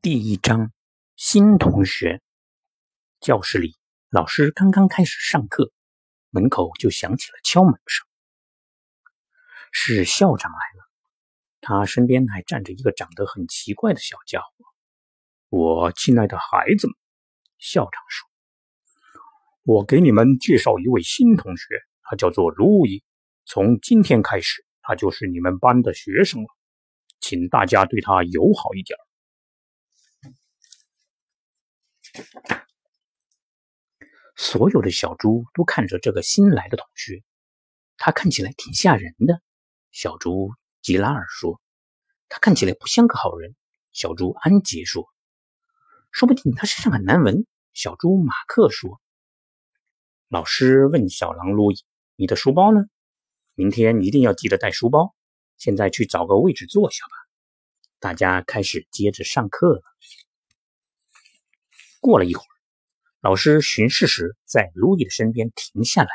第一章，新同学。教室里，老师刚刚开始上课，门口就响起了敲门声。是校长来了，他身边还站着一个长得很奇怪的小家伙。我亲爱的孩子们，校长说：“我给你们介绍一位新同学，他叫做路易。从今天开始，他就是你们班的学生了，请大家对他友好一点。”所有的小猪都看着这个新来的同学，他看起来挺吓人的。小猪吉拉尔说：“他看起来不像个好人。”小猪安杰说：“说不定他身上很难闻。”小猪马克说：“老师问小狼路易：‘你的书包呢？明天一定要记得带书包。’现在去找个位置坐下吧。”大家开始接着上课了。过了一会儿，老师巡视时在路易的身边停下来，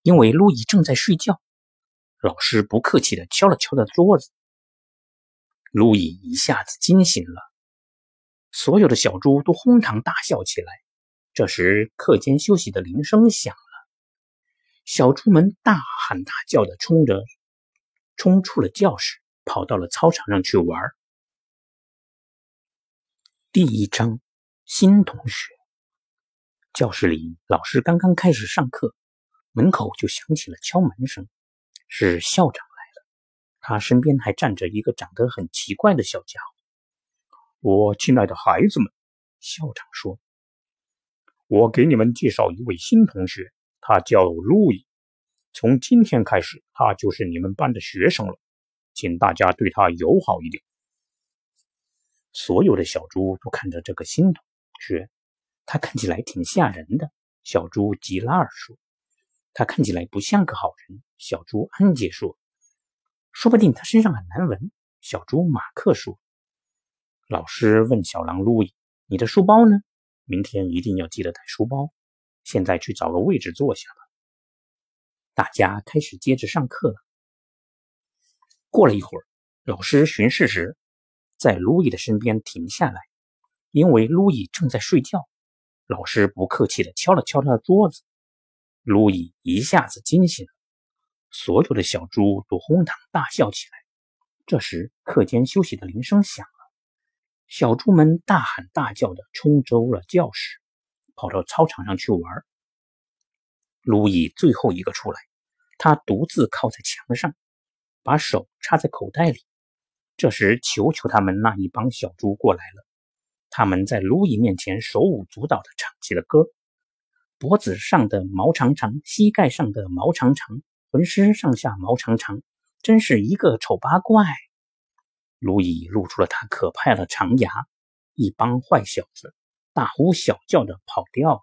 因为路易正在睡觉。老师不客气地敲了敲他桌子，路易一下子惊醒了。所有的小猪都哄堂大笑起来。这时，课间休息的铃声响了，小猪们大喊大叫地冲着冲出了教室，跑到了操场上去玩。第一章。新同学，教室里老师刚刚开始上课，门口就响起了敲门声。是校长来了，他身边还站着一个长得很奇怪的小家伙。我亲爱的孩子们，校长说：“我给你们介绍一位新同学，他叫路易。从今天开始，他就是你们班的学生了，请大家对他友好一点。”所有的小猪都看着这个新同。学，他看起来挺吓人的。小猪吉拉尔说：“他看起来不像个好人。”小猪安杰说：“说不定他身上很难闻。”小猪马克说：“老师问小狼路易：‘你的书包呢？明天一定要记得带书包。’现在去找个位置坐下吧。”大家开始接着上课了。过了一会儿，老师巡视时，在路易的身边停下来。因为路易正在睡觉，老师不客气地敲了敲他的桌子，路易一下子惊醒了，所有的小猪都哄堂大笑起来。这时，课间休息的铃声响了，小猪们大喊大叫地冲出了教室，跑到操场上去玩。路易最后一个出来，他独自靠在墙上，把手插在口袋里。这时，球球他们那一帮小猪过来了。他们在路易面前手舞足蹈地唱起了歌，脖子上的毛长长，膝盖上的毛长长，浑身上下毛长长，真是一个丑八怪。路易露出了他可怕的长牙，一帮坏小子大呼小叫地跑掉了。